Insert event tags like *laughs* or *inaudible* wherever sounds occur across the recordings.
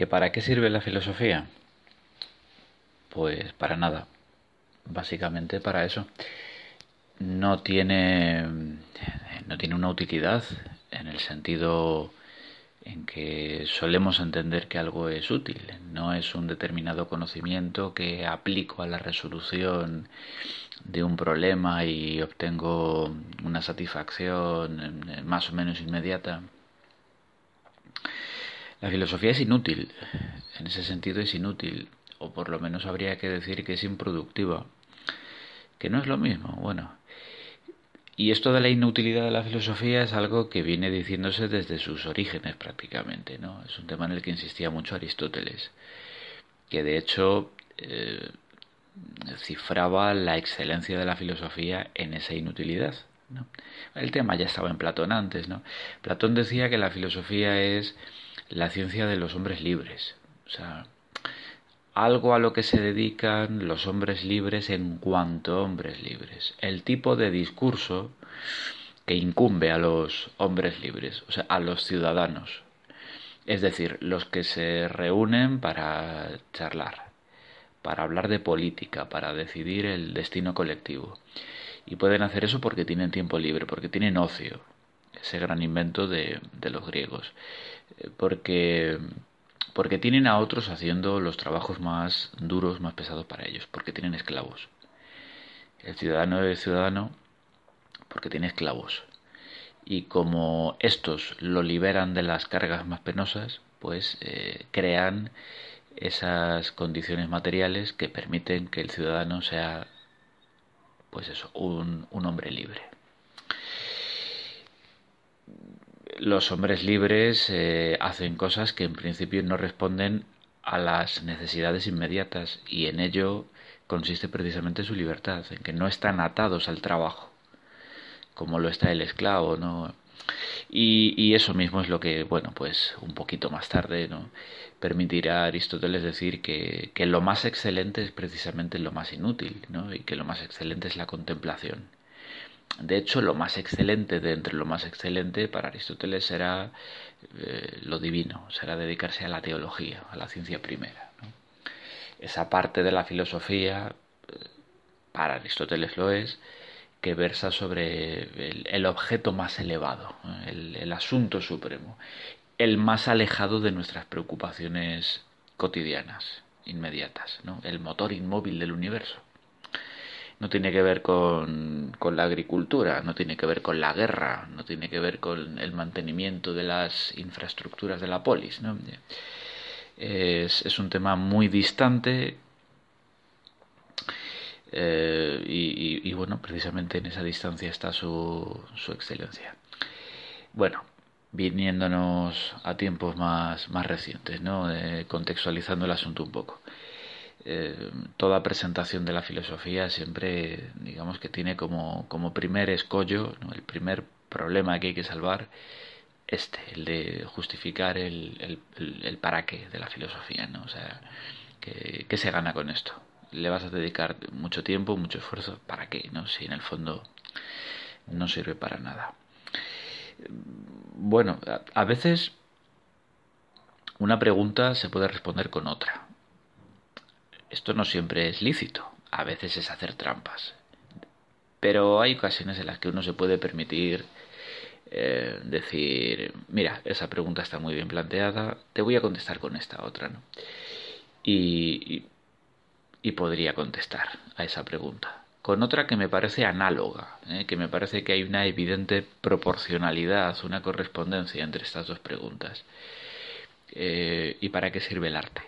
¿Que para qué sirve la filosofía? Pues para nada. Básicamente para eso. No tiene, no tiene una utilidad en el sentido en que solemos entender que algo es útil. No es un determinado conocimiento que aplico a la resolución de un problema y obtengo una satisfacción más o menos inmediata. La filosofía es inútil, en ese sentido es inútil, o por lo menos habría que decir que es improductiva, que no es lo mismo. Bueno, y esto de la inutilidad de la filosofía es algo que viene diciéndose desde sus orígenes prácticamente, ¿no? Es un tema en el que insistía mucho Aristóteles, que de hecho eh, cifraba la excelencia de la filosofía en esa inutilidad. El tema ya estaba en Platón antes, ¿no? Platón decía que la filosofía es la ciencia de los hombres libres, o sea, algo a lo que se dedican los hombres libres en cuanto hombres libres. El tipo de discurso que incumbe a los hombres libres, o sea, a los ciudadanos. Es decir, los que se reúnen para charlar, para hablar de política, para decidir el destino colectivo. Y pueden hacer eso porque tienen tiempo libre, porque tienen ocio, ese gran invento de, los griegos. Eh, porque porque tienen a otros haciendo los trabajos más duros, más pesados para ellos, porque tienen esclavos. El ciudadano es ciudadano porque tiene esclavos. Y como estos lo liberan de las cargas más penosas, pues eh, crean esas condiciones materiales que permiten que el ciudadano sea, pues eso, un, un hombre libre los hombres libres eh, hacen cosas que en principio no responden a las necesidades inmediatas y en ello consiste precisamente su libertad, en que no están atados al trabajo, como lo está el esclavo, ¿no? Y, eso mismo es lo que, bueno, pues un poquito más tarde, ¿no? Permitirá a Aristóteles decir que, que lo más excelente es precisamente lo más inútil, ¿no? Y que lo más excelente es la contemplación. De hecho, lo más excelente de entre lo más excelente para Aristóteles será eh, lo divino, será dedicarse a la teología, a la ciencia primera. Esa parte de la filosofía, eh, para Aristóteles lo es, que versa sobre el, objeto más elevado, el, el, asunto supremo, el más alejado de nuestras preocupaciones cotidianas, inmediatas, ¿no? el motor inmóvil del universo no tiene que ver con, con, la agricultura, no tiene que ver con la guerra, no tiene que ver con el mantenimiento de las infraestructuras de la polis. ¿no? Es, un tema muy distante eh, y, y, bueno, precisamente en esa distancia está su, su excelencia. Bueno, viniéndonos a tiempos más, más recientes, ¿no? Eh, contextualizando el asunto un poco. Eh, toda presentación de la filosofía siempre, digamos que tiene como, como primer escollo, el primer problema que hay que salvar, este, el de justificar el, el, para qué de la filosofía, ¿no? O sea, ¿qué, ¿qué, se gana con esto? ¿Le vas a dedicar mucho tiempo, mucho esfuerzo? ¿Para qué? ¿no? Si en el fondo no sirve para nada. Bueno, a veces una pregunta se puede responder con otra. Esto no siempre es lícito, a veces es hacer trampas. Pero hay ocasiones en las que uno se puede permitir eh, decir, mira, esa pregunta está muy bien planteada, te voy a contestar con esta otra, ¿no? Y, y, podría contestar a esa pregunta. Con otra que me parece análoga, ¿eh? que me parece que hay una evidente proporcionalidad, una correspondencia entre estas dos preguntas. Eh, ¿Y para qué sirve el arte?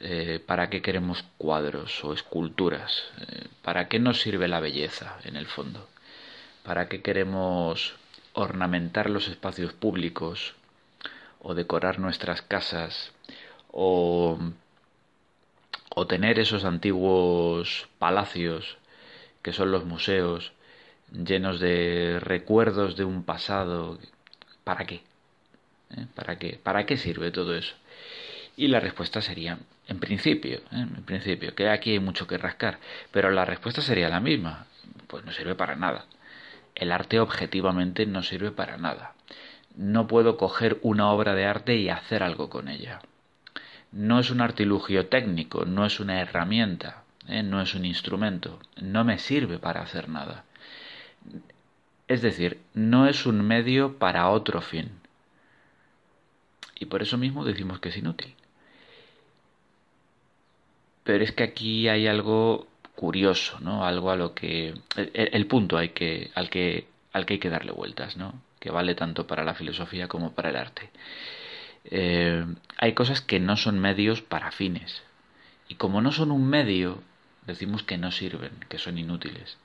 Eh, ¿para qué queremos cuadros o esculturas? Eh, ¿Para qué nos sirve la belleza en el fondo? ¿Para qué queremos ornamentar los espacios públicos o decorar nuestras casas o, tener esos antiguos palacios que son los museos llenos de recuerdos de un pasado? ¿Para qué? ¿Eh? ¿Para qué? ¿Para qué sirve todo eso? Y la respuesta sería, en principio, ¿eh? en principio, que aquí hay mucho que rascar, pero la respuesta sería la misma, pues no sirve para nada. El arte objetivamente no sirve para nada. no puedo coger una obra de arte y hacer algo con ella. No es un artilugio técnico, no es una herramienta, ¿eh? no es un instrumento, no me sirve para hacer nada. Es decir, no es un medio para otro fin. Y por eso mismo decimos que es inútil. Pero es que aquí hay algo curioso, ¿no? Algo a lo que el, punto hay que al que al que hay que darle vueltas, ¿no? Que vale tanto para la filosofía como para el arte. Eh, hay cosas que no son medios para fines. Y como no son un medio, decimos que no sirven, que son inútiles.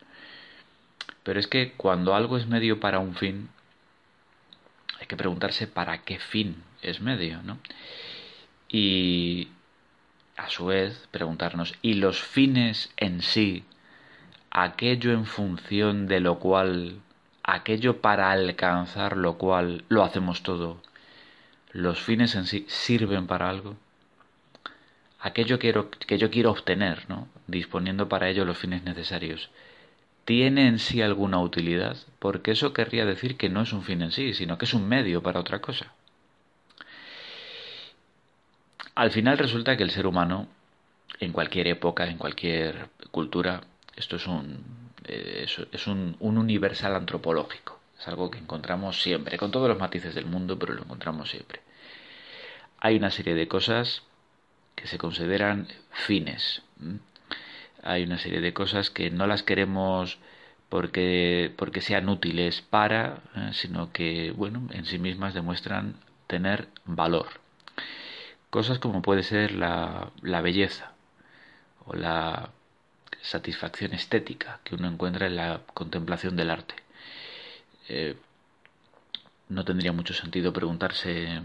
Pero es que cuando algo es medio para un fin, hay que preguntarse para qué fin es medio, ¿no? Y a su vez preguntarnos, ¿y los fines en sí, aquello en función de lo cual, aquello para alcanzar lo cual lo hacemos todo, los fines en sí sirven para algo? Aquello que yo quiero obtener, ¿no? disponiendo para ello los fines necesarios, ¿tiene en sí alguna utilidad? Porque eso querría decir que no es un fin en sí, sino que es un medio para otra cosa. Al final resulta que el ser humano, en cualquier época, en cualquier cultura, esto es un, eh, es, un, un universal antropológico. Es algo que encontramos siempre, con todos los matices del mundo, pero lo encontramos siempre. Hay una serie de cosas que se consideran fines. Hay una serie de cosas que no las queremos porque, porque sean útiles para, eh, sino que, bueno, en sí mismas demuestran tener valor. Cosas como puede ser la, la belleza o la satisfacción estética que uno encuentra en la contemplación del arte. Eh, no tendría mucho sentido preguntarse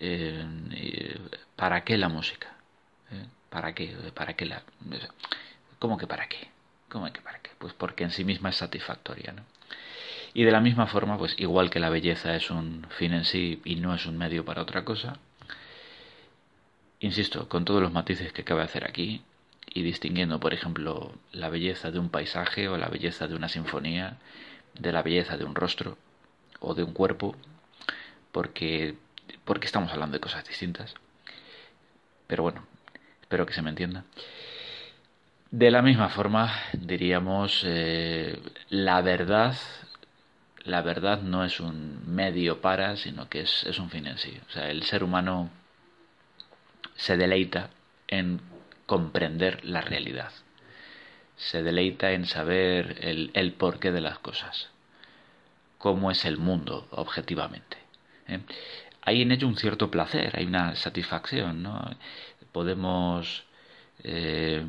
eh, ¿para qué la música? ¿Eh? ¿Para qué? ¿Para qué la...? ¿Cómo que para qué? ¿Cómo que para qué? Pues porque en sí misma es satisfactoria. Y de la misma forma, pues igual que la belleza es un fin en sí y no es un medio para otra cosa, insisto, con todos los matices que cabe hacer aquí, y distinguiendo, por ejemplo, la belleza de un paisaje o la belleza de una sinfonía, de la belleza de un rostro o de un cuerpo, porque, porque estamos hablando de cosas distintas. Pero bueno, espero que se me entienda. De la misma forma, diríamos, eh, la verdad, la verdad no es un medio para, sino que es, es un fin en sí. O sea, el ser humano se deleita en comprender la realidad. Se deleita en saber el, porqué de las cosas. Cómo es el mundo objetivamente. ¿eh? Hay en ello un cierto placer, hay una satisfacción, ¿no? Podemos, eh,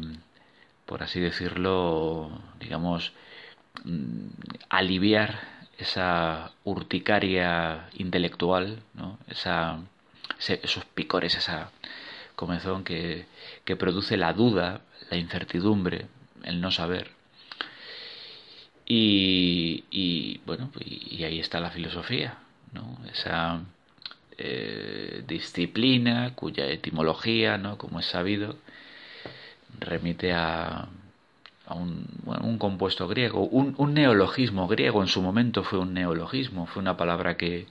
por así decirlo, digamos, mm, aliviar esa urticaria intelectual, ¿no? esa, esos picores, esa comezón que, que produce la duda, la incertidumbre, el no saber. Y, y bueno, y, ahí está la filosofía, ¿no? Esa eh, disciplina cuya etimología, ¿no? Como es sabido, remite a, a un, un, compuesto griego, un, un, neologismo griego, en su momento fue un neologismo, fue una palabra que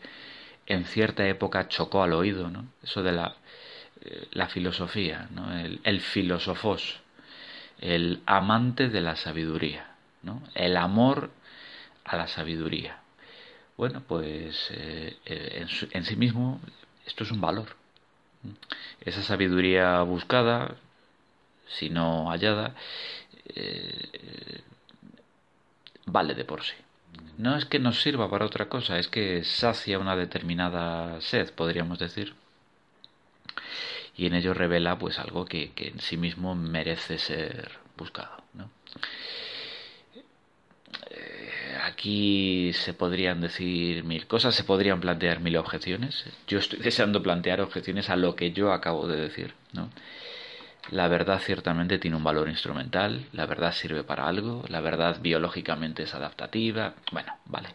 en cierta época chocó al oído, ¿no? Eso de la la filosofía, ¿no? el, el el amante de la sabiduría, ¿no? el amor a la sabiduría. Bueno, pues eh, eh, en, sí mismo esto es un valor. Esa sabiduría buscada, si no hallada, eh, vale de por sí. No es que nos sirva para otra cosa, es que sacia una determinada sed, podríamos decir y en ello revela pues algo que, en sí mismo merece ser buscado. Eh, aquí se podrían decir mil cosas, se podrían plantear mil objeciones. Yo estoy *laughs* deseando plantear objeciones a lo que yo acabo de decir. ¿no? La verdad ciertamente tiene un valor instrumental, la verdad sirve para algo, la verdad biológicamente es adaptativa, bueno, vale.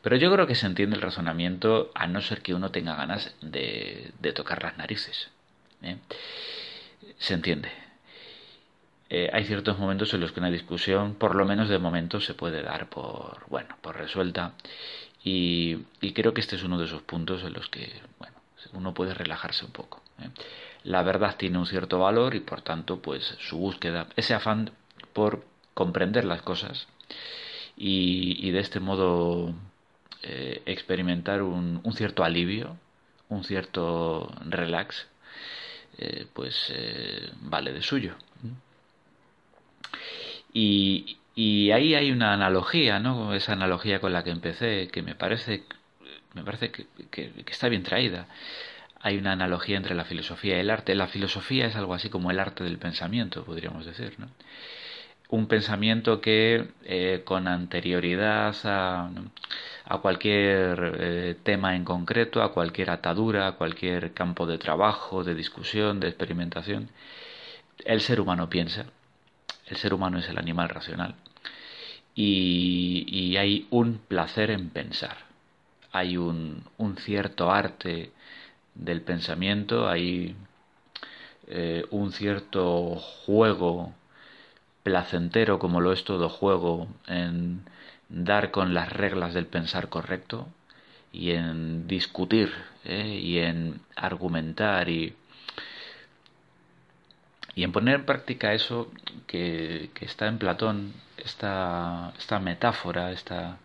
Pero yo creo que se entiende el razonamiento a no ser que uno tenga ganas de, de tocar las narices. ¿Eh? Se entiende. Eh, hay ciertos momentos en los que una discusión, por lo menos de momento, se puede dar por, bueno, por resuelta Y, creo que este es uno de esos puntos en los que bueno, uno puede relajarse un poco. ¿eh? La verdad tiene un cierto valor y por tanto pues su búsqueda, ese afán por comprender las cosas y, de este modo experimentar un, cierto alivio, un cierto relax, eh, pues vale de suyo. Y, ahí hay una analogía, ¿no? Esa analogía con la que empecé, que me parece, me parece que, está bien traída. Hay una analogía entre la filosofía y el arte. La filosofía es algo así como el arte del pensamiento, podríamos decir, ¿no? Un pensamiento que eh, con anterioridad a, cualquier eh, tema en concreto, a cualquier atadura, a cualquier campo de trabajo, de discusión, de experimentación, el ser humano piensa. El ser humano es el animal racional y, hay un placer en pensar. Hay un, cierto arte del pensamiento, hay eh, un cierto juego placentero, como lo es todo juego, en dar con las reglas del pensar correcto y en discutir ¿eh? y en argumentar y y en poner en práctica eso que, está en Platón, esta, esta metáfora, esta,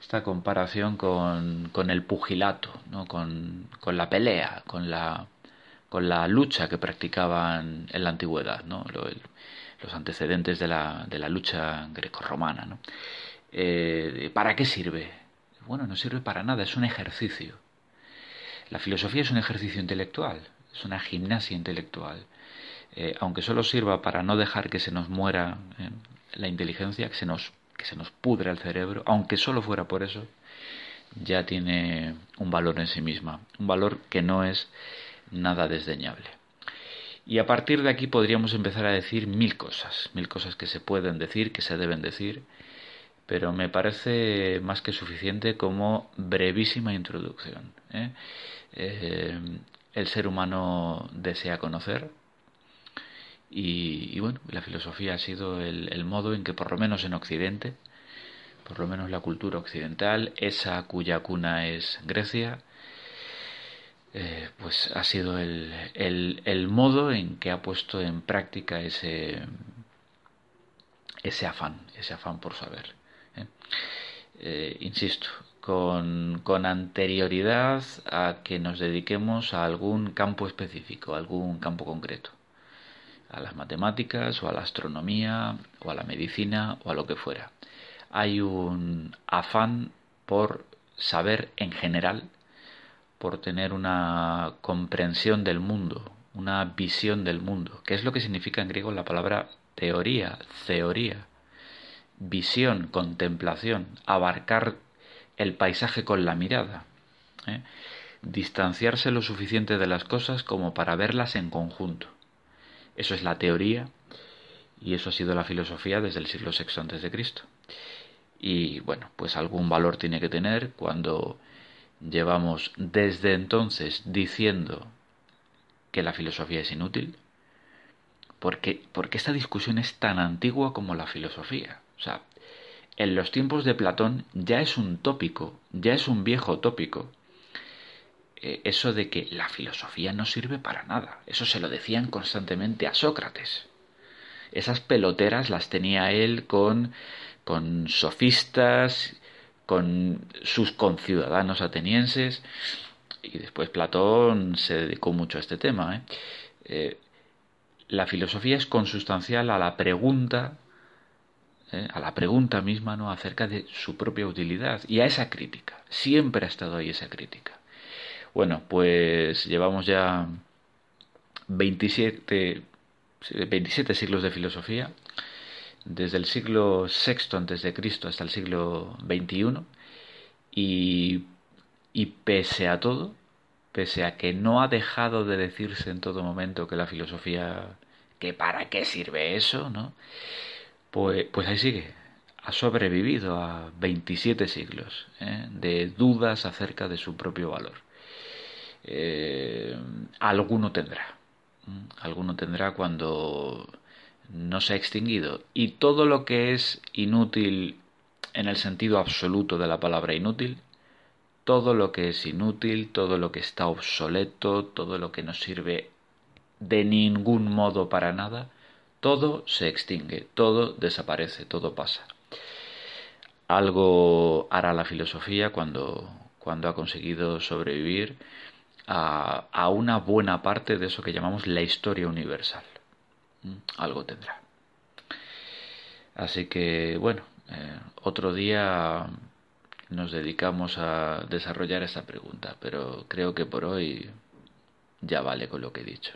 esta comparación con, con el pugilato, ¿no? con, con, la pelea, con la, con la lucha que practicaban en la antigüedad, ¿no? Los antecedentes de la, de la lucha grecorromana. ¿no? Eh, ¿Para qué sirve? Bueno, no sirve para nada, es un ejercicio. La filosofía es un ejercicio intelectual, es una gimnasia intelectual. Eh, aunque solo sirva para no dejar que se nos muera eh, la inteligencia, que se nos, que se nos pudre el cerebro, aunque solo fuera por eso, ya tiene un valor en sí misma, un valor que no es nada desdeñable. Y a partir de aquí podríamos empezar a decir mil cosas, mil cosas que se pueden decir, que se deben decir, pero me parece más que suficiente como brevísima introducción. ¿eh? el ser humano desea conocer, y, bueno, la filosofía ha sido el, modo en que por lo menos en Occidente, por lo menos la cultura occidental, esa cuya cuna es Grecia, eh, pues ha sido el, el, modo en que ha puesto en práctica ese, ese afán, ese afán por saber. ¿eh? Eh, insisto, con, con, anterioridad a que nos dediquemos a algún campo específico, a algún campo concreto a las matemáticas o a la astronomía o a la medicina o a lo que fuera. Hay un afán por saber en general, por tener una comprensión del mundo, una visión del mundo, que es lo que significa en griego la palabra teoría, teoría, visión, contemplación, abarcar el paisaje con la mirada, ¿eh? distanciarse lo suficiente de las cosas como para verlas en conjunto. Eso es la teoría y eso ha sido la filosofía desde el siglo VI Cristo. Y bueno, pues algún valor tiene que tener cuando llevamos desde entonces diciendo que la filosofía es inútil, porque, porque esta discusión es tan antigua como la filosofía. O sea, en los tiempos de Platón ya es un tópico, ya es un viejo tópico, eh, eso de que la filosofía no sirve para nada. Eso se lo decían constantemente a Sócrates. Esas peloteras las tenía él con, con sofistas, con sus conciudadanos atenienses, y después Platón se dedicó mucho a este tema. ¿eh? Eh, la filosofía es consustancial a la pregunta, a la pregunta misma, ¿no? acerca de su propia utilidad y a esa crítica. Siempre ha estado ahí esa crítica. Bueno, pues llevamos ya 27, 27 siglos de filosofía, desde el siglo VI antes de Cristo hasta el siglo XXI, y, y pese a todo, pese a que no ha dejado de decirse en todo momento que la filosofía, que para qué sirve eso, ¿no? Pues, pues ahí sigue, ha sobrevivido a 27 siglos ¿eh? de dudas acerca de su propio valor. Eh, alguno tendrá. Alguno tendrá cuando no se ha extinguido. Y todo lo que es inútil en el sentido absoluto de la palabra inútil, todo lo que es inútil, todo lo que está obsoleto, todo lo que no sirve de ningún modo para nada, todo se extingue, todo desaparece, todo pasa. Algo hará la filosofía cuando, cuando ha conseguido sobrevivir a, a una buena parte de eso que llamamos la historia universal. ¿Mm? Algo tendrá. Así que, bueno, eh, otro día nos dedicamos a desarrollar esta pregunta, pero creo que por hoy ya vale con lo que he dicho.